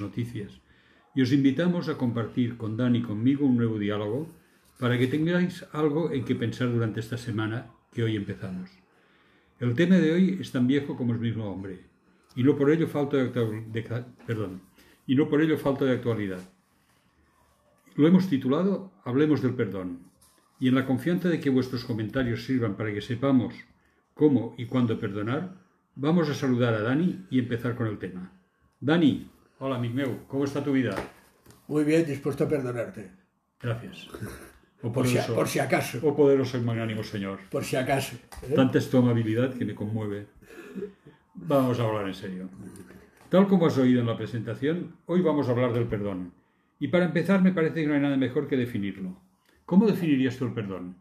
Noticias, y os invitamos a compartir con Dani y conmigo un nuevo diálogo para que tengáis algo en que pensar durante esta semana que hoy empezamos. El tema de hoy es tan viejo como el mismo hombre, y no por ello falta de, de, perdón, y no por ello falta de actualidad. Lo hemos titulado Hablemos del perdón, y en la confianza de que vuestros comentarios sirvan para que sepamos cómo y cuándo perdonar, vamos a saludar a Dani y empezar con el tema. Dani, hola amigo meu, ¿cómo está tu vida? Muy bien, dispuesto a perdonarte. Gracias. O por, si, por si acaso. Oh poderoso y magnánimo Señor. Por si acaso. ¿eh? Tanta es tu amabilidad que me conmueve. Vamos a hablar en serio. Tal como has oído en la presentación, hoy vamos a hablar del perdón. Y para empezar me parece que no hay nada mejor que definirlo. ¿Cómo definirías tú el perdón?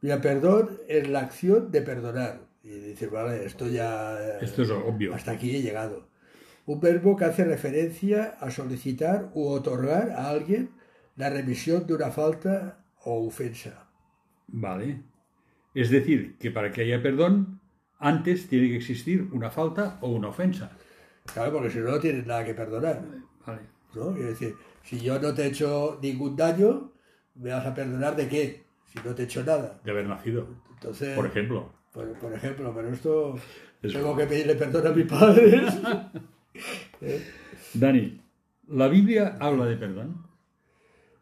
Mira, perdón es la acción de perdonar. Y dices, vale, esto ya... Esto es obvio. Hasta aquí he llegado. Un verbo que hace referencia a solicitar u otorgar a alguien la remisión de una falta o ofensa. Vale. Es decir, que para que haya perdón, antes tiene que existir una falta o una ofensa. Claro, porque si no, no tienes nada que perdonar. Vale. ¿No? Es decir, si yo no te he hecho ningún daño, ¿me vas a perdonar de qué? Si no te he hecho nada. De haber nacido. Entonces, por ejemplo. Por, ejemplo, pero esto tengo que pedirle perdón a mis padres. Dani, ¿la Biblia habla de perdón?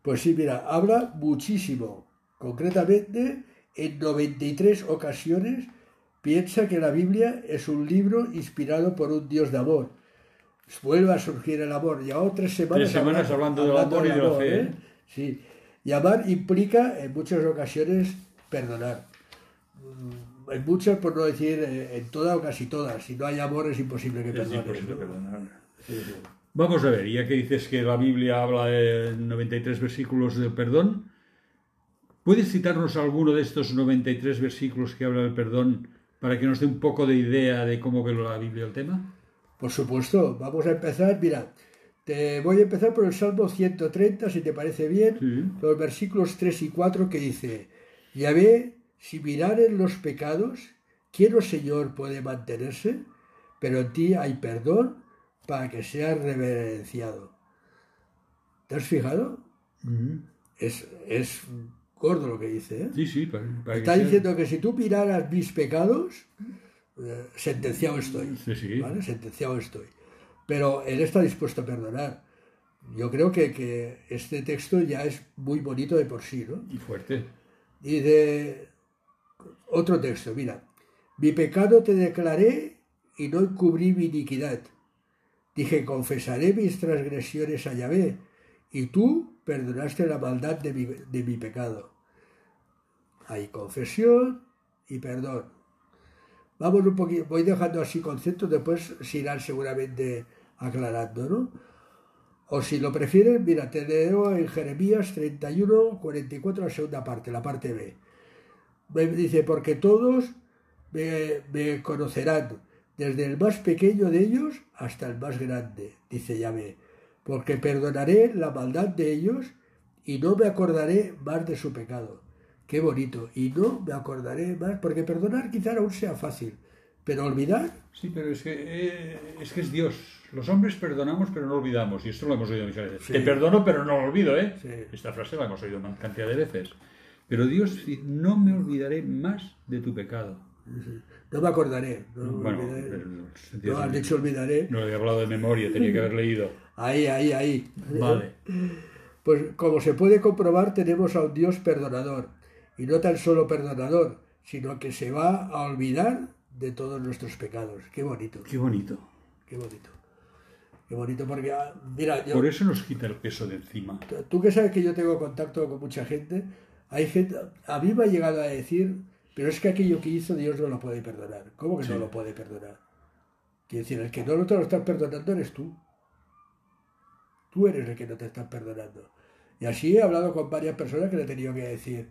Pues sí, mira, habla muchísimo. Concretamente, en 93 ocasiones piensa que la Biblia es un libro inspirado por un Dios de amor. Vuelve a surgir el amor. Tres semanas, tres semanas hablando, del amor y de la fe. ¿eh? Sí. Y amar implica en muchas ocasiones perdonar. En muchas, por no decir eh, en todas o casi todas. Si no hay amor es imposible que perdones. Imposible perdonar. Vamos a ver, ya que dices que la Biblia habla de 93 versículos del perdón, ¿puedes citarnos alguno de estos 93 versículos que habla del perdón para que nos dé un poco de idea de cómo ve la Biblia el tema? Por supuesto, vamos a empezar, mira, te voy a empezar por el Salmo 130, si te parece bien, los versículos 3 y 4 que dice, ya ve, si miraren los pecados, ¿quién, o oh Señor, puede mantenerse? Pero en ti hay perdón para que sea reverenciado. ¿Te has fijado? es, es gordo lo que dice. ¿eh? Sí, sí. Está diciendo que si tú miraras mis pecados, eh, sentenciado estoy. Sí, sí. ¿vale? Sentenciado estoy. Pero él está dispuesto a perdonar. Yo creo que, que, este texto ya es muy bonito de por sí, ¿no? Y fuerte. Y de otro texto, mira. Mi pecado te declaré y no encubrí mi iniquidad. Dije, confesaré mis transgresiones a Yahvé, y tú perdonaste la maldad de mi, de mi pecado. Hay confesión y perdón. Vamos un poquito, voy dejando así conceptos, después se irán seguramente aclarando, ¿no? O si lo prefieren, mira, te leo en Jeremías 31, 44, la segunda parte, la parte B. Dice, porque todos me, me conocerán, desde el más pequeño de ellos hasta el más grande, dice Yahvé, porque perdonaré la maldad de ellos y no me acordaré más de su pecado. Qué bonito, y no me acordaré más, porque perdonar quizá aún sea fácil, pero olvidar... Sí, pero es que, eh, es que es Dios. Los hombres perdonamos, pero no olvidamos, y esto lo hemos oído muchas veces. Te perdono, pero no lo olvido, ¿eh? Esta frase la hemos oído una cantidad de veces. Pero Dios dice, no me olvidaré más de tu pecado. No me acordaré. No, bueno, no has dicho olvidaré. No he hablado de memoria, tenía que haber leído. Ahí, ahí, ahí. Vale. Pues como se puede comprobar, tenemos a un Dios perdonador. Y no tan solo perdonador, sino que se va a olvidar de todos nuestros pecados. Qué bonito. Qué bonito. Qué bonito. Qué bonito, porque, ah, mira. Por eso nos quita el peso de encima. Tú que sabes que yo tengo contacto con mucha gente, hay gente. A mí me ha llegado a decir pero es que aquello que hizo Dios no lo puede perdonar. ¿Cómo que no lo puede perdonar? Quiere decir, el que no te lo estás perdonando eres tú. Tú eres el que no te estás perdonando. Y así he hablado con varias personas que le he tenido que decir,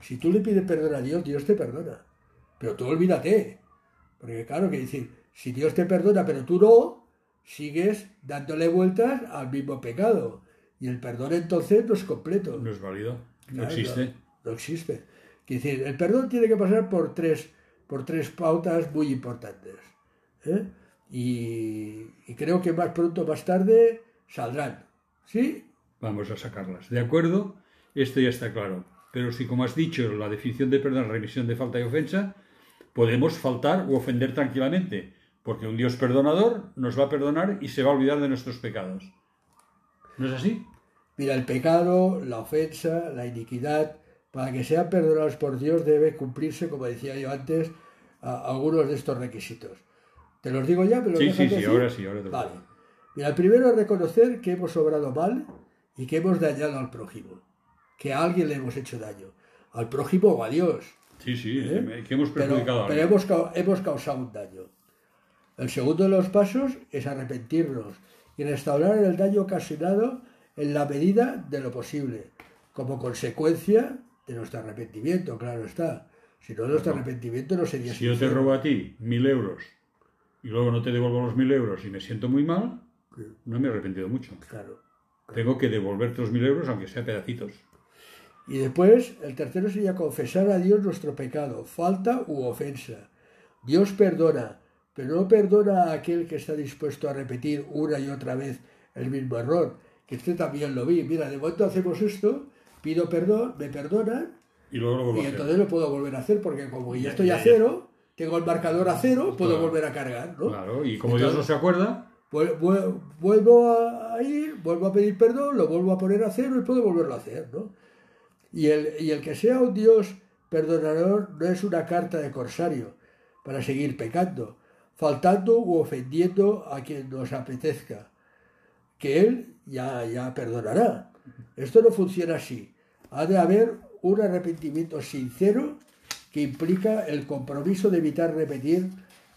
si tú le pides perdón a Dios, Dios te perdona. Pero tú olvídate. Porque claro, que decir, si Dios te perdona, pero tú no, sigues dándole vueltas al mismo pecado. Y el perdón entonces no es completo. No es válido. No existe. no existe decir, el perdón tiene que pasar por tres, por tres pautas muy importantes. ¿eh? y, y creo que más pronto o más tarde saldrán. ¿Sí? Vamos a sacarlas. ¿De acuerdo? Esto ya está claro. Pero si, como has dicho, la definición de perdón es remisión de falta y ofensa, podemos faltar u ofender tranquilamente, porque un Dios perdonador nos va a perdonar y se va a olvidar de nuestros pecados. ¿No es así? Mira, el pecado, la ofensa, la iniquidad, para que sean perdonados por Dios debe cumplirse, como decía yo antes, a- algunos de estos requisitos. ¿Te los digo ya? ¿Me los Sí, sí, sí, decir? ahora sí, ahora te lo Vale. Mira, el primero es reconocer que hemos obrado mal y que hemos dañado al prójimo, que a alguien le hemos hecho daño, al prójimo o a Dios. Sí, sí, ¿Eh? que hemos Pero, perjudicado a pero alguien. hemos, hemos causado un daño. El segundo de los pasos es arrepentirnos y restaurar el daño ocasionado en la medida de lo posible, como consecuencia de nuestro arrepentimiento, claro está. Si no, nuestro arrepentimiento no sería Si yo te robo a ti mil euros y luego no te devuelvo los mil euros y me siento muy mal, no me he arrepentido mucho. Claro. Tengo que devolverte los mil euros, aunque sea pedacitos. Y después, el tercero sería confesar a Dios nuestro pecado, falta u ofensa. Dios perdona, pero no perdona a aquel que está dispuesto a repetir una y otra vez el mismo error. Que este también lo vi. Mira, de momento hacemos esto, pido perdón, me perdonan, Y luego lo y entonces lo puedo volver a hacer, porque como ya estoy a cero, tengo el marcador a cero, puedo Claro. volver a cargar, ¿no? Claro, y como Dios no Entonces- se acuerda, Vuel- vuel- Vuelvo a a ir, vuelvo a pedir perdón, lo vuelvo a poner a cero y puedo volverlo a hacer, ¿no? Y el, y el que sea un Dios perdonador no es una carta de corsario para seguir pecando, faltando u ofendiendo a quien nos apetezca, que Él ya, ya perdonará. Esto no funciona así. Ha de haber un arrepentimiento sincero que implica el compromiso de evitar repetir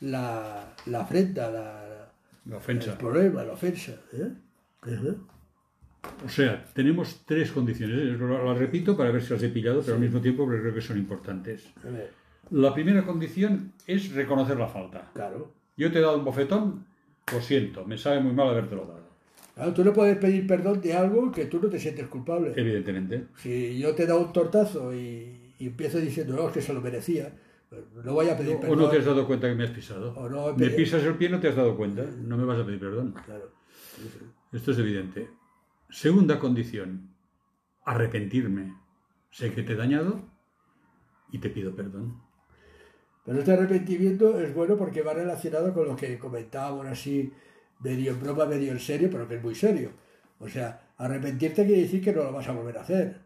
la, la afrenta, la, la ofensa. el problema, la ofensa. ¿eh? O sea, tenemos tres condiciones. Lo- Las repito para ver si las he pillado, pero al mismo tiempo creo que son importantes. A ver, La primera condición es reconocer la falta. Claro. Yo te he dado un bofetón, lo siento, me sabe muy mal habértelo dado. Claro, tú no puedes pedir perdón de algo que tú no te sientes culpable. Evidentemente. Si yo te he dado un tortazo y, y empiezo diciendo, no, es que se lo merecía, no voy a pedir O perdón. no te has dado cuenta que me has pisado. O no me pisas el pie y no te has dado cuenta. No me vas a pedir perdón. Claro. Esto es evidente. Segunda condición, arrepentirme. Sé que te he dañado y te pido perdón. Pero este arrepentimiento es bueno porque va relacionado con lo que comentábamos así, medio en broma, medio en serio, pero que es muy serio. O sea, arrepentirte quiere decir que no lo vas a volver a hacer.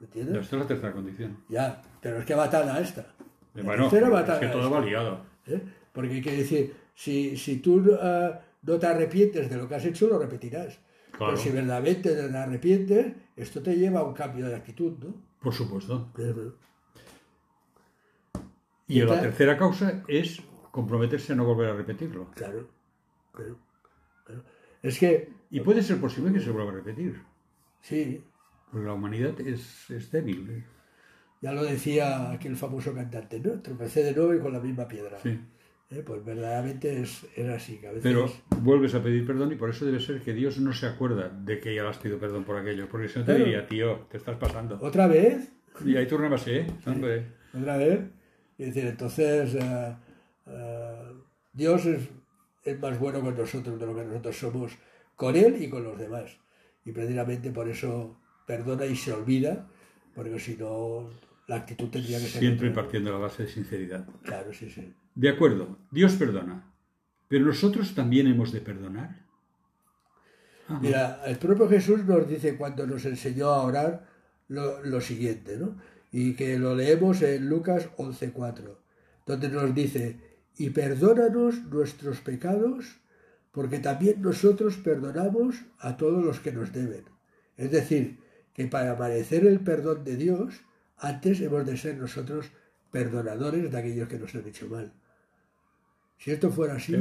¿Me entiendes? Esta es la tercera condición. Ya, pero es que va atada a esta. La Bueno, es que todo esta. va ligado. ¿eh? Porque quiere decir, si, si tú ah, no te arrepientes de lo que has hecho, lo repetirás. Claro. Pero si verdaderamente te arrepientes, esto te lleva a un cambio de actitud, ¿no? Por supuesto. Pero- Y la tercera causa es comprometerse a no volver a repetirlo. Claro, claro, claro. Es que, Y puede ser posible que se vuelva a repetir. sí, Porque la humanidad es, es débil. ¿eh? ya lo decía aquel famoso cantante, ¿no? Tropecé de nuevo y con la misma piedra. Sí. ¿Eh? Pues verdaderamente es, es así, a veces... Pero vuelves a pedir perdón y por eso debe ser que Dios no se acuerda de que ya le has pedido perdón por aquello. Porque si no te Claro. diría, tío, te estás pasando. ¿Otra vez? Y ahí tornabas, ¿eh? Hombre. otra vez. Y decir, entonces eh, Dios es, es más bueno con nosotros de lo que nosotros somos con Él y con los demás. Y precisamente por eso perdona y se olvida, porque si no, la actitud tendría que ser. Siempre otra. partiendo de la base de sinceridad. Claro, sí, sí. De acuerdo, Dios perdona. Pero nosotros también hemos de perdonar. Ajá. Mira, el propio Jesús nos dice cuando nos enseñó a orar lo, lo siguiente, ¿no? Y que lo leemos en Lucas 11.4, donde nos dice, y perdónanos nuestros pecados, porque también nosotros perdonamos a todos los que nos deben. Es decir, que para merecer el perdón de Dios, antes hemos de ser nosotros perdonadores de aquellos que nos han hecho mal. Si esto fuera así,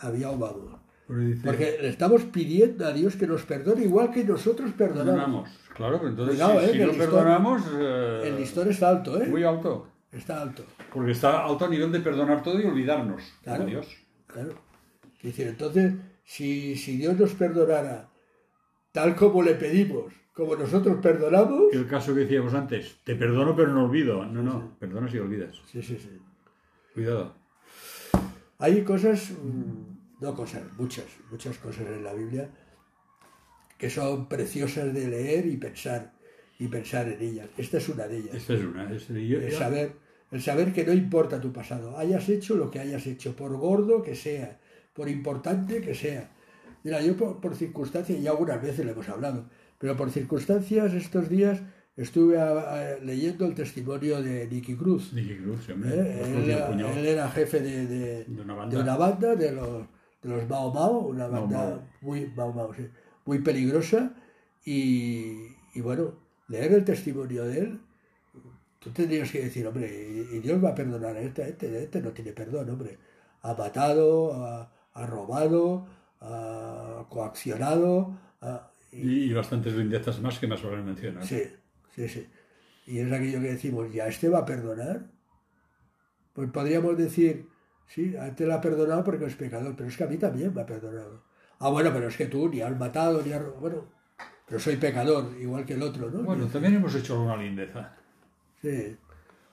había un vamos. Porque dice, Porque le estamos pidiendo a Dios que nos perdone igual que nosotros perdonamos. perdonamos. Claro, pero entonces Cuidado, si, eh, si no el listón- perdonamos, eh, El listón está alto, ¿eh? muy alto. Está alto. Porque está alto a nivel de perdonar todo y olvidarnos. Claro. Dios. Claro. Es decir, entonces, si, si Dios nos perdonara tal como le pedimos, como nosotros perdonamos, El caso que decíamos antes, te perdono pero no olvido. No, no, perdonas y olvidas. sí, sí, sí. Cuidado. Hay cosas, mm, no cosas, muchas, muchas cosas en la Biblia que son preciosas de leer y pensar y pensar en ellas. Esta es una de ellas. Esta es una. es- yo- El yo- saber, el saber que no importa tu pasado, hayas hecho lo que hayas hecho, por gordo que sea, por importante que sea. Mira, yo por, por circunstancias, ya algunas veces le hemos hablado, pero por circunstancias estos días estuve a- a- leyendo el testimonio de Nicky Cruz. Nicky Cruz, hombre. ¿eh? Los Él, el era- él era jefe de, de- De una banda. de una banda, de los, de los Mao Mao, una banda Mao. muy, Mao Mao, sí, muy peligrosa. Y, y bueno, leer el testimonio de él, tú tendrías que decir, hombre, y, Dios va a perdonar a este, este, este no tiene perdón, hombre. Ha matado, ha, ha robado, ha coaccionado, ha- y- bastantes lindezas más que más valen mencionar. Sí, sí, sí. Y es aquello que decimos, ¿ya este va a perdonar? Pues podríamos decir, sí, a este la ha perdonado porque es pecador, pero es que a mí también me ha perdonado. Ah, bueno, pero es que tú ni has matado, ni has... ro- Bueno, pero soy pecador, igual que el otro, ¿no? Bueno, también hemos hecho alguna lindeza. Sí.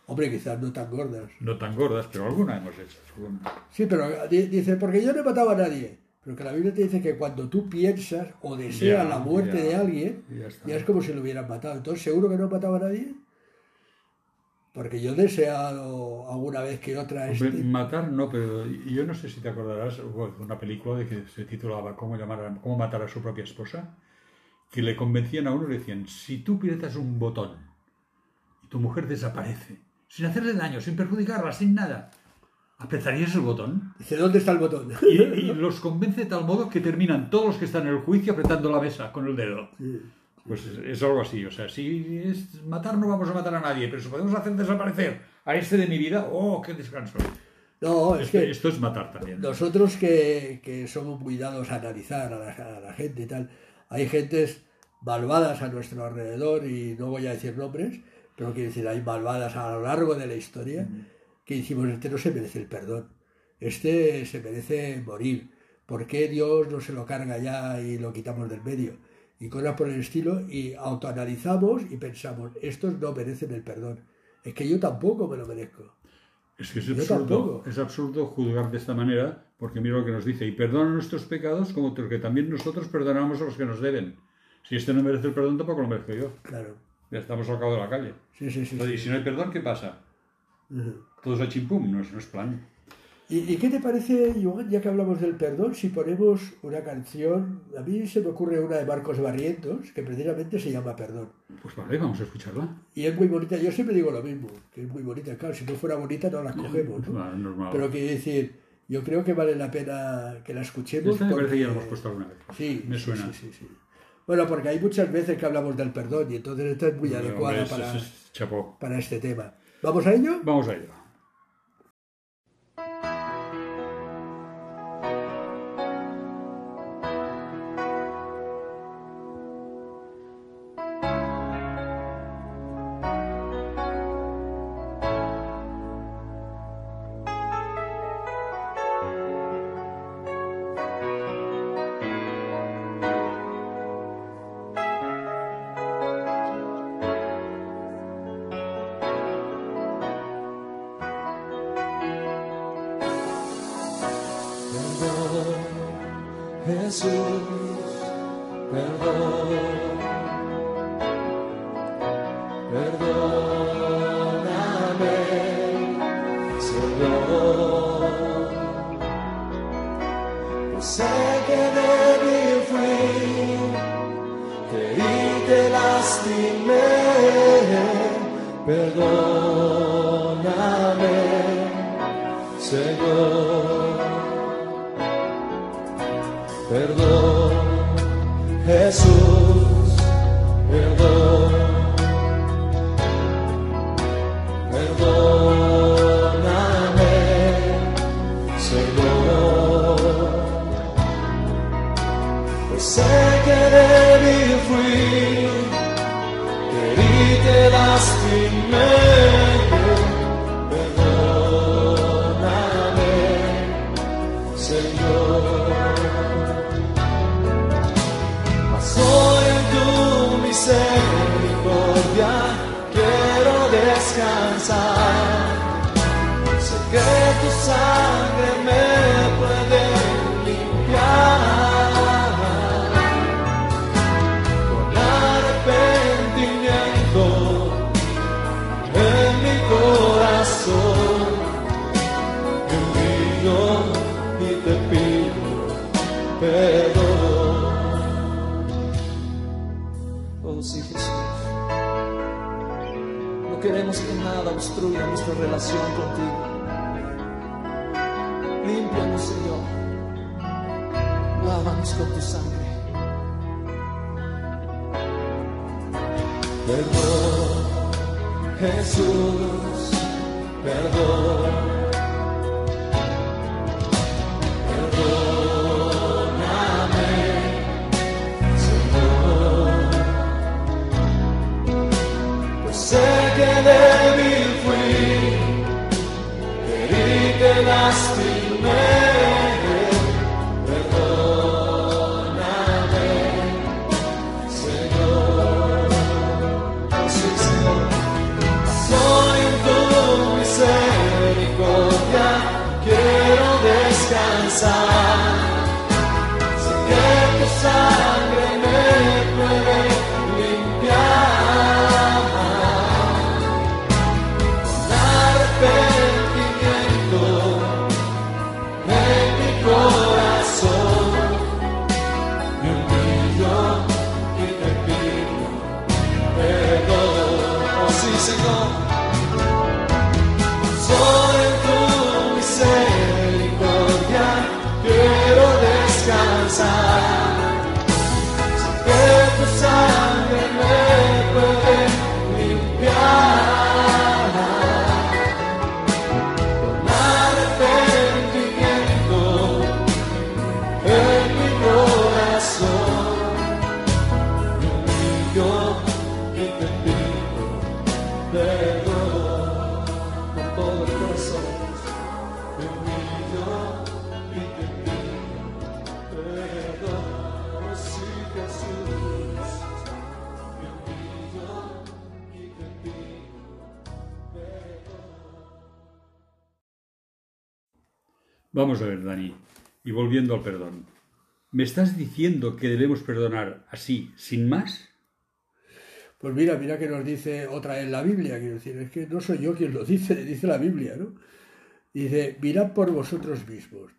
Hombre, quizás no tan gordas. No tan gordas, pero alguna hemos hecho. alguna. Sí, pero di- dice, porque yo no he matado a nadie. Pero que la Biblia te dice que cuando tú piensas o deseas Ya, la muerte ya, de alguien, ya es como si lo hubieran matado. Entonces, ¿seguro que no he matado a nadie? Porque yo he deseado alguna vez que otra... Hombre, este- Matar no, pero yo no sé si te acordarás hubo una película de que se titulaba ¿Cómo, llamar a- cómo matar a su propia esposa? Que le convencían a uno y le decían, si tú aprietas un botón y tu mujer desaparece, sin hacerle daño, sin perjudicarla, sin nada, ¿apretarías el botón? Dice, ¿dónde está el botón? Y, y los convence de tal modo que terminan todos los que están en el juicio apretando la mesa con el dedo. Sí. Pues es, es algo así, o sea, si es matar no vamos a matar a nadie, pero si podemos hacer desaparecer a este de mi vida, ¡oh, qué descanso! No, es Esto, que esto es matar también. nosotros que, que somos muy dados a analizar a la, a la gente y tal, hay gentes malvadas a nuestro alrededor y no voy a decir nombres, pero quiero decir, hay malvadas a lo largo de la historia que decimos, este no se merece el perdón, este se merece morir, ¿por qué Dios no se lo carga ya y lo quitamos del medio? Y cosas por el estilo, y autoanalizamos y pensamos, estos no merecen el perdón, es que yo tampoco me lo merezco. Es que es absurdo, es absurdo juzgar de esta manera, porque mira lo que nos dice, y perdona nuestros pecados como que también nosotros perdonamos a los que nos deben. Si este no merece el perdón, tampoco lo merezco yo. Claro, Ya estamos al cabo de la calle. sí, sí, sí. Y si no hay perdón, ¿qué pasa? Ujú. Todos a chimpum, no es, no es plan. ¿Y, y qué te parece, Joan, ya que hablamos del perdón, si ponemos una canción? A mí se me ocurre una de Marcos Barrientos, que precisamente se llama Perdón. Pues vale, vamos a escucharla. Y es muy bonita, yo siempre digo lo mismo, que es muy bonita, claro, si no fuera bonita no la cogemos, ¿no? Vale, normal. Pero quiero decir, yo creo que vale la pena que la escuchemos. Esta me parece que ya la hemos puesto alguna vez. Sí, me suena. Sí, sí, sí. Bueno, porque hay muchas veces que hablamos del perdón y entonces esta es muy adecuada para, es- es chapó. para este tema. ¿Vamos a ello? Vamos a ello. Jesús, No queremos que nada obstruya nuestra relación contigo. Límpianos, Señor. Lávanos con tu sangre. Perdón, Jesús, perdón. Descansar. Sé que tu Vamos a ver, Dani, y volviendo al perdón. ¿Me estás diciendo que debemos perdonar así, sin más? Pues mira, mira que nos dice otra vez la Biblia, quiero decir, es que no soy yo quien lo dice, dice la Biblia, ¿no? Dice, mirad por vosotros mismos.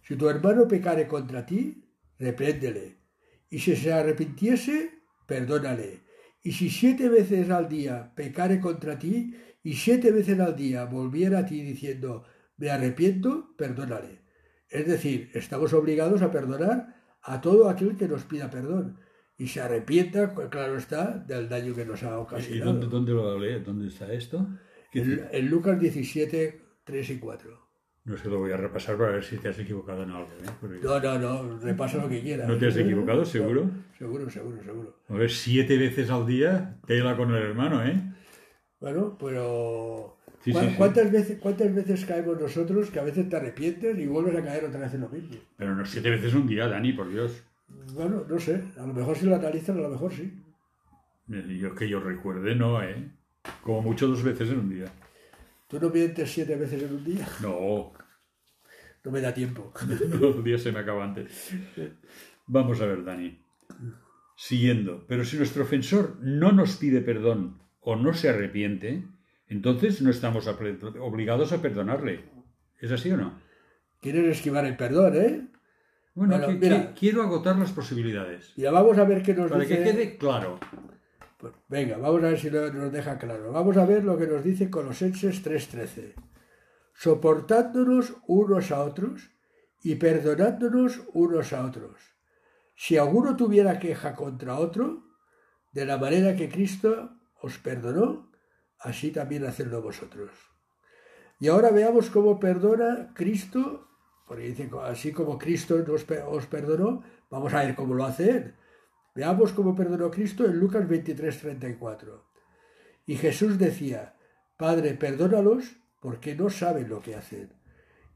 Si tu hermano pecare contra ti, repréndele. Y si se arrepintiese, perdónale. Y si siete veces al día pecare contra ti, y siete veces al día volviera a ti diciendo, me arrepiento, perdónale. Es decir, estamos obligados a perdonar a todo aquel que nos pida perdón. Y se arrepienta, pues claro está, del daño que nos ha ¿Y ocasionado. dónde, dónde lo lee? ¿Dónde está esto? ¿Qué- En, en Lucas 17, 3 y 4. No sé, lo voy a repasar para ver si te has equivocado en algo. ¿eh? Porque- No, no, no, repasa lo que quieras. ¿No te has equivocado, seguro? Seguro, seguro, seguro. A ver, siete veces al día, tela con el hermano, ¿eh? Bueno, pero... Sí, ¿cu- sí, sí. ¿cuántas, Veces, ¿Cuántas veces caemos nosotros que a veces te arrepientes y vuelves a caer otra vez en lo mismo? Pero no siete veces un día, Dani, por Dios. Bueno, no sé, a lo mejor si lo analizan, a lo mejor sí. Yo que yo recuerde, no, ¿eh? Como mucho dos veces en un día. ¿Tú no mientes siete veces en un día? No, No me da tiempo. el día se me acaba antes. Vamos a ver, Dani. Siguiendo, pero si nuestro ofensor no nos pide perdón o no se arrepiente, entonces no estamos obligados a perdonarle. ¿Es así o no? Quieres esquivar el perdón, ¿eh? Bueno, Bueno, que- mira. que- quiero agotar las posibilidades. Mira, vamos a ver qué nos Para dice... que quede claro. Pues venga, vamos a ver si lo- nos deja claro. Vamos a ver lo que nos dice Colosenses 3:13. Soportándonos unos a otros y perdonándonos unos a otros. Si alguno tuviera queja contra otro, de la manera que Cristo os perdonó, así también hacedlo vosotros. Y ahora veamos cómo perdona Cristo, porque dice, así como Cristo os perdonó, vamos a ver cómo lo hace Él. Veamos cómo perdonó Cristo en Lucas 23, 34. Y Jesús decía, Padre, perdónalos porque no saben lo que hacen.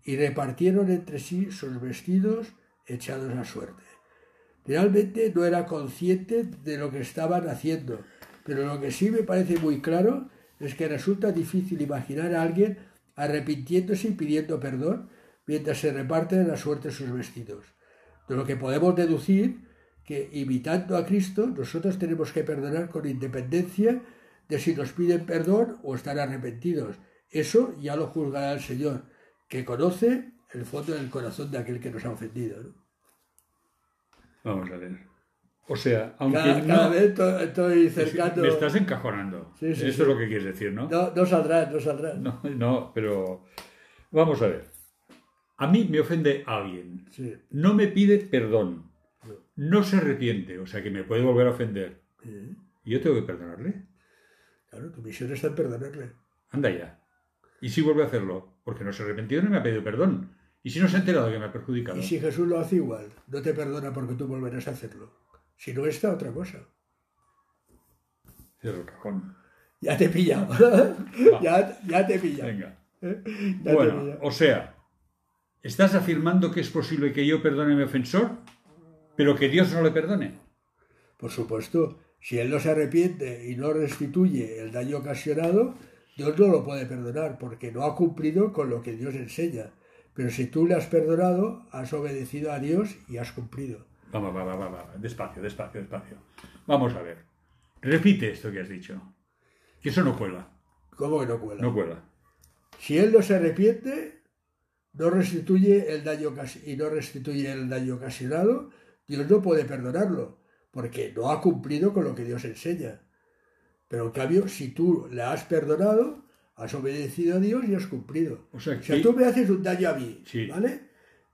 Y repartieron entre sí sus vestidos echados a suerte. Realmente no era consciente de lo que estaban haciendo, pero lo que sí me parece muy claro es que resulta difícil imaginar a alguien arrepintiéndose y pidiendo perdón mientras se reparten a suerte sus vestidos. De lo que podemos deducir que imitando a Cristo nosotros tenemos que perdonar con independencia de si nos piden perdón o están arrepentidos. Eso ya lo juzgará el Señor, que conoce el fondo del corazón de aquel que nos ha ofendido. Vamos a ver. O sea, aunque Cada, no... cada vez to- estoy cercando... Me estás encajonando. Sí, sí, Eso sí. es lo que quieres decir, ¿no? No, no saldrás, no saldrás. No, no, pero vamos a ver. A mí me ofende alguien. Sí. No me pide perdón. No se arrepiente, o sea que me puede volver a ofender. Sí. ¿Y yo tengo que perdonarle? Claro, tu misión está en perdonarle. Anda ya. ¿Y si vuelve a hacerlo? Porque no se ha arrepentido ni me ha pedido perdón. ¿Y si no se ha enterado que me ha perjudicado? Y si Jesús lo hace igual, no te perdona porque tú volverás a hacerlo. Si no está, otra cosa. Cierro el cajón. Ya te he pillado. ya, ya te he pillado. Venga. ¿eh? Ya te he Bueno, pillado. o sea, ¿estás afirmando que es posible que yo perdone a mi ofensor, pero que Dios no le perdone? Por supuesto, si él no se arrepiente y no restituye el daño ocasionado, Dios no lo puede perdonar porque no ha cumplido con lo que Dios enseña. Pero si tú le has perdonado, has obedecido a Dios y has cumplido. Vamos, va, va, va, va, despacio, despacio, despacio. Vamos a ver. Repite esto que has dicho. Que eso no cuela, ¿Cómo que no cuela? no cuela. Si él no se arrepiente, no restituye el daño y no restituye el daño ocasionado, Dios no puede perdonarlo, porque no ha cumplido con lo que Dios enseña. Pero en cambio, si tú le has perdonado, has obedecido a Dios y has cumplido. O sea, O sea, que- tú me haces un daño a mí, Sí. ¿vale?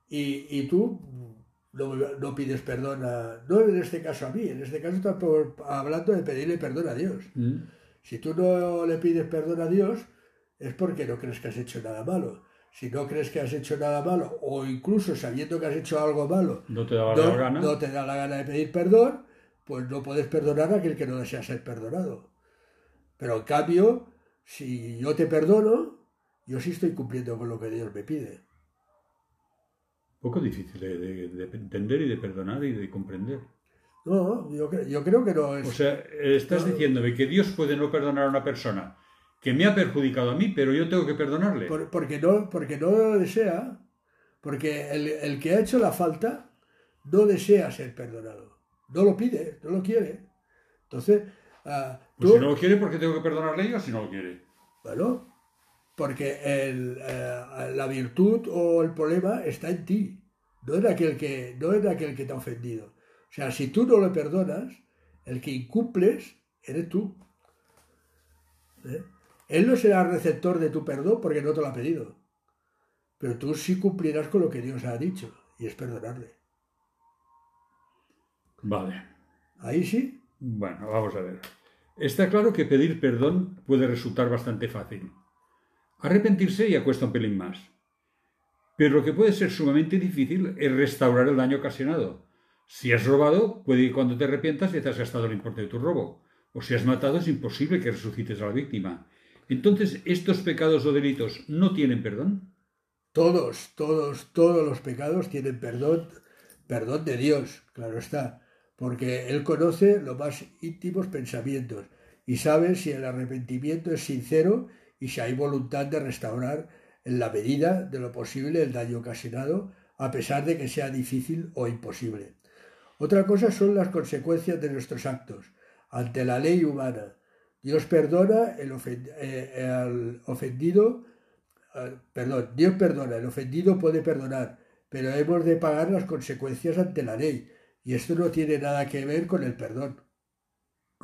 Y, y tú no, no pides perdón a... No en este caso a mí, en este caso estás por- hablando de pedirle perdón a Dios. Mm. Si tú no le pides perdón a Dios, es porque no crees que has hecho nada malo. Si no crees que has hecho nada malo, o incluso sabiendo que has hecho algo malo, No te no, la gana. no te da la gana de pedir perdón, pues no puedes perdonar a aquel que no desea ser perdonado. Pero en cambio, si yo te perdono, yo sí estoy cumpliendo con lo que Dios me pide. Poco difícil de, de- de entender y de perdonar y de comprender. No, yo, yo creo que no es... O sea, estás No. diciéndome que Dios puede no perdonar a una persona que me ha perjudicado a mí, pero yo tengo que perdonarle. Por- porque, no, porque no lo desea, porque el, el que ha hecho la falta no desea ser perdonado. No lo pide, no lo quiere. Entonces, ah, Pues tú, si no lo quiere, ¿por qué tengo que perdonarle yo si no lo quiere? bueno, porque el, eh, la virtud o el problema está en ti, no en, aquel que, no en aquel que te ha ofendido. O sea, si tú no le perdonas, el que incumples eres tú. ¿Eh? Él no será receptor de tu perdón porque no te lo ha pedido. Pero tú sí cumplirás con lo que Dios ha dicho, y es perdonarle. Vale. Ahí sí, Bueno, vamos a ver. Está claro que pedir perdón puede resultar bastante fácil. Arrepentirse ya cuesta un pelín más. Pero lo que puede ser sumamente difícil es restaurar el daño ocasionado. Si has robado, puede que cuando te arrepientas ya te has gastado el importe de tu robo. O si has matado, es imposible que resucites a la víctima. Entonces, ¿estos pecados o delitos no tienen perdón? todos, todos, todos los pecados tienen perdón, perdón de Dios, claro está, porque Él conoce los más íntimos pensamientos y sabe si el arrepentimiento es sincero y si hay voluntad de restaurar en la medida de lo posible el daño ocasionado, a pesar de que sea difícil o imposible. Otra cosa son las consecuencias de nuestros actos ante la ley humana. Dios perdona el, eh, al ofendido, perdón, Dios perdona, el ofendido puede perdonar, pero hemos de pagar las consecuencias ante la ley. Y esto no tiene nada que ver con el perdón.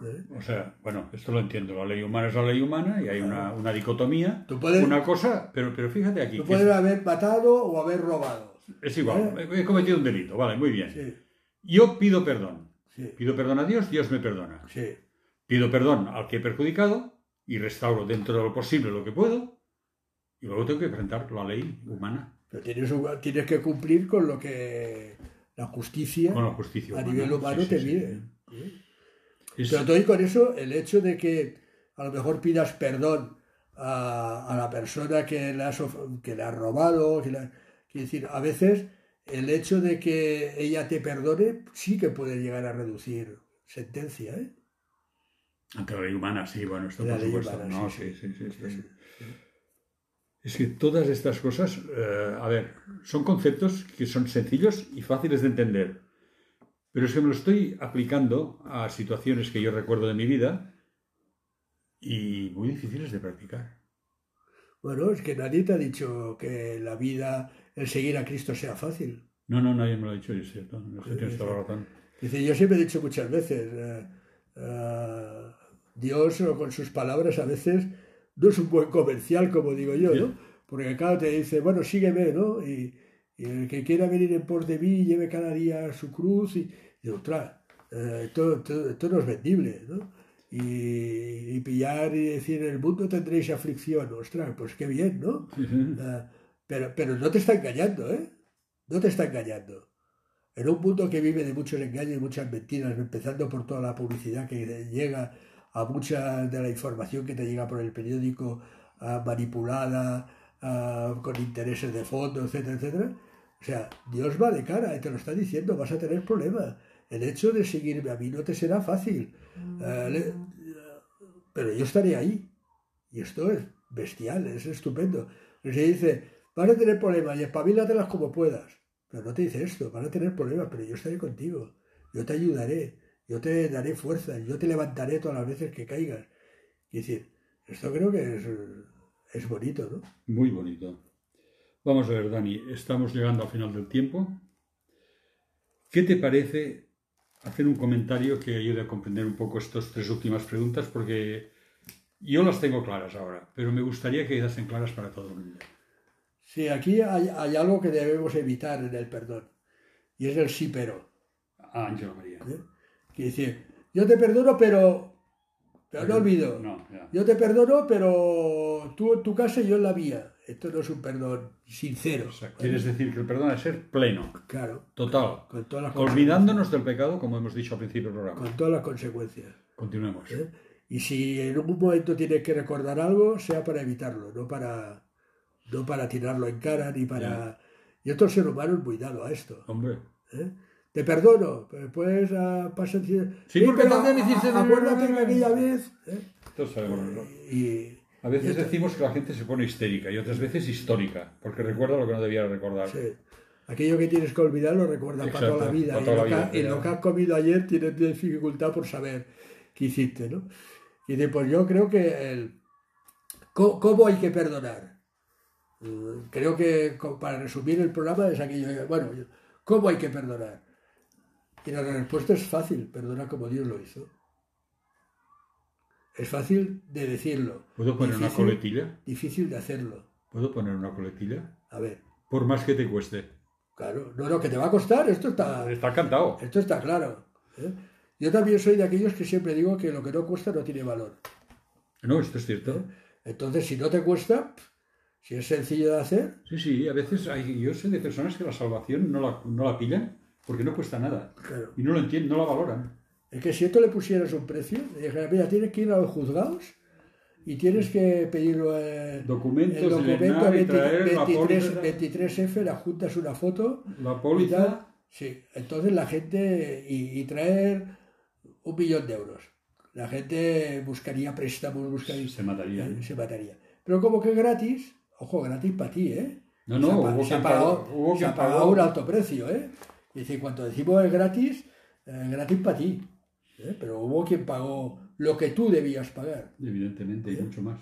¿Eh? O sea, bueno, esto lo entiendo. La ley humana es la ley humana y hay una, una dicotomía. Tú puedes- Una cosa, pero, pero fíjate aquí. Tú puedes es- haber matado o haber robado. Es igual, he cometido un delito, vale, muy bien. Sí, Yo pido perdón. sí, Pido perdón a Dios, Dios me perdona. sí. Pido perdón al que he perjudicado y restauro dentro de lo posible lo que puedo. Y luego tengo que enfrentar la ley humana Pero tienes, un- tienes que cumplir con lo que la justicia con la justicia a nivel humano te sí, Es- Pero doy con eso el hecho de que a lo mejor pidas perdón a, a la persona que le has, que le has robado. Que la- quiero decir, a veces el hecho de que ella te perdone sí que puede llegar a reducir sentencia. ¿eh? Ante la ley humana, sí, bueno, esto La por ley supuesto. humana, no, sí, sí, sí, sí, esto Sí, sí. sí. Es que todas estas cosas, eh, a ver, son conceptos que son sencillos y fáciles de entender. Pero es que me lo estoy aplicando a situaciones que yo recuerdo de mi vida y muy difíciles de practicar. Bueno, es que nadie te ha dicho que la vida, el seguir a Cristo sea fácil. No, no, nadie me lo ha dicho es cierto. No sé, tienes toda la razón. Dice, yo siempre he dicho muchas veces, eh, eh, Dios con sus palabras a veces no es un buen comercial, como digo yo, ¿no? Porque claro, te dice, bueno, sígueme, ¿no? Y, y el que quiera venir en pos de mí, lleve cada día su cruz y, y ostras, eh, esto, esto- esto no es vendible, ¿no? Y, y pillar y decir, en el mundo tendréis aflicción, ostras, pues qué bien, ¿no? Eh, pero, pero no te está engañando, ¿eh? No te está engañando. En un mundo que vive de muchos engaños y muchas mentiras, empezando por toda la publicidad que llega a mucha de la información que te llega por el periódico ah, manipulada, ah, con intereses de fondo, etcétera, etcétera. O sea, Dios va de cara y te lo está diciendo, vas a tener problemas. El hecho de seguirme a mí no te será fácil. Eh, le- pero yo estaré ahí. Y esto es bestial, es estupendo. Y se dice, vas a tener problemas y espabilatelas como puedas. Pero no te dice esto, van a tener problemas, pero yo estaré contigo. Yo te ayudaré, yo te daré fuerza, yo te levantaré todas las veces que caigas. Y decir, esto creo que es, es bonito, ¿no? Muy bonito. Vamos a ver, Dani, estamos llegando al final del tiempo. ¿Qué te parece hacer un comentario que ayude a comprender un poco estas tres últimas preguntas? Porque yo las tengo claras ahora, pero me gustaría que quedasen claras para todo el mundo. Sí, aquí hay, hay algo que debemos evitar en el perdón. Y es el sí pero. Ah, Ángela María. ¿eh? Que decir, yo te perdono, pero, pero no olvido. No. Yo te perdono, pero tú en tu casa y yo en la mía. Esto no es un perdón sincero. O sea, quieres decir que el perdón es ser pleno, Claro, total, con todas las olvidándonos del pecado, como hemos dicho al principio del programa. con todas las consecuencias. Continuemos. ¿eh? Y si en un momento tienes que recordar algo, sea para evitarlo, no para, no para tirarlo en cara ni para. Y otro ser humano es muy dado a esto. Hombre, ¿eh? Te perdono, pero después ah, pasa decir, Sí, porque pero también hiciste- acuérdate que aquella vez. ¿eh? todos sabemos. ¿no? Y, A veces decimos que la gente se pone histérica y otras veces histórica, porque recuerda lo que no debía recordar. sí, aquello que tienes que olvidar lo recuerdas para Exacto, toda la vida. para y toda lo, la que, vida, ha- y lo que has comido ayer tienes dificultad por saber qué hiciste, ¿no? Y dice, pues yo creo que el, ¿cómo, cómo hay que perdonar? Mm, Creo que para resumir el programa es aquello, bueno, ¿cómo hay que perdonar? Y la respuesta es fácil, perdona como Dios lo hizo. Es fácil de decirlo. ¿Puedo poner una coletilla? Difícil de hacerlo. ¿Puedo poner una coletilla? A ver, Por más que te cueste. claro, no, no, que te va a costar, esto está, Está cantado. esto está claro. ¿eh? Yo también soy de aquellos que siempre digo que lo que no cuesta no tiene valor. No, esto es cierto. Entonces, si no te cuesta, si es sencillo de hacer, Sí, sí, a veces hay, yo sé de personas que la salvación no la, no la pillan porque no cuesta nada. claro. Y no lo entienden, no la valoran. Es que si esto le pusieras un precio, le dijera, mira, tienes que ir a los juzgados y tienes que pedir eh, Documentos, el documento y 20 traer la 23, póliza. 23F, le adjuntas una foto La y póliza, tal. Sí, entonces la gente, y, y traer un millón de euros. La gente buscaría préstamos, buscaría, se mataría. ¿eh? se mataría. Pero como que gratis, ojo, gratis para ti, ¿eh? No, no, se ha, hubo se ha pagado, hubo se ha pagado un alto precio, ¿eh? Y dice, cuando decimos es gratis, eh, gratis para ti. ¿Eh? Pero hubo quien pagó lo que tú debías pagar. Evidentemente, y mucho más.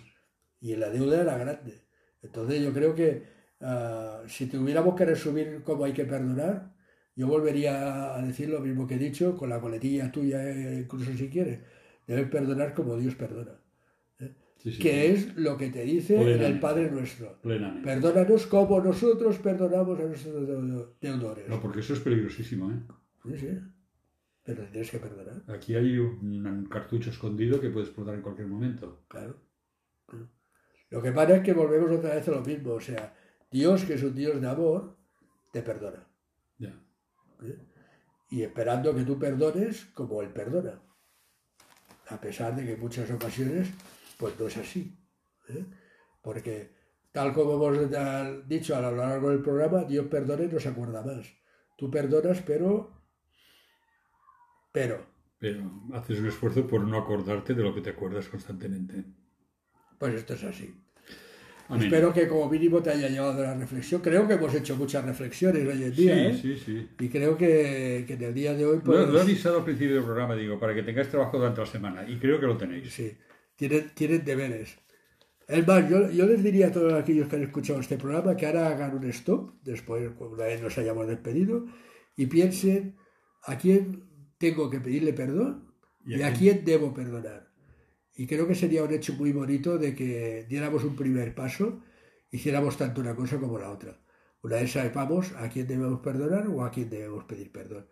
Y la deuda era grande. Entonces yo creo que ah, si tuviéramos que resumir cómo hay que perdonar, yo volvería a decir lo mismo que he dicho, con la coletilla tuya, eh, incluso si quieres. Debes perdonar como Dios perdona. Sí, sí, Que sí. es lo que te dice en el Plenamente. Padre nuestro. Plenamente. Perdónanos como nosotros perdonamos a nuestros deu- deudores. No, porque eso es peligrosísimo, ¿eh? Sí, sí. Pero te tienes que perdonar, Aquí hay un, cartucho escondido que puede explotar en cualquier momento. claro. Lo que pasa es que volvemos otra vez a lo mismo. O sea, Dios, que es un Dios de amor, te perdona. Ya. ¿eh? Y esperando que tú perdones como Él perdona. A pesar de que en muchas ocasiones, pues no es así. ¿eh? Porque, tal como hemos dicho a lo largo del programa, Dios perdona y no se acuerda más. Tú perdonas, pero... Pero, Pero haces un esfuerzo por no acordarte de lo que te acuerdas constantemente. pues esto es así. Amén. Espero que como mínimo te haya llevado a la reflexión. Creo que hemos hecho muchas reflexiones hoy en Sí, día. ¿eh? sí, sí. Y creo que, que en el día de hoy... Lo, Pues, lo he avisado al principio del programa, digo, para que tengáis trabajo durante la semana. Y creo que lo tenéis. Sí, tienen, tienen deberes. Es más, yo, yo les diría a todos aquellos que han escuchado este programa que ahora hagan un stop, después, una vez nos hayamos despedido, y piensen a quién tengo que pedirle perdón y a quién debo perdonar. Y creo que sería un hecho muy bonito de que diéramos un primer paso, hiciéramos tanto una cosa como la otra. Una vez sepamos a quién debemos perdonar o a quién debemos pedir perdón.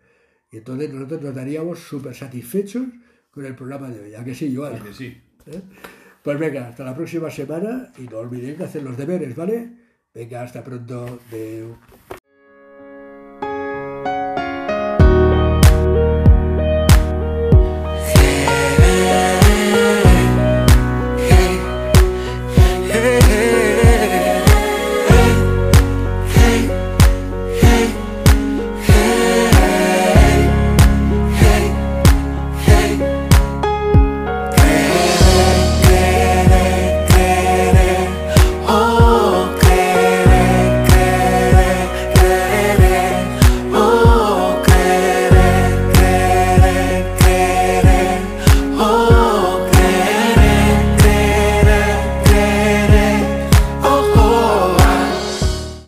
Y entonces nosotros nos daríamos súper satisfechos con el programa de hoy. ¿A que sí, Joan? Que sí. ¿Eh? Pues venga, hasta la próxima semana y no olvidéis de hacer los deberes, ¿vale? Venga, hasta pronto.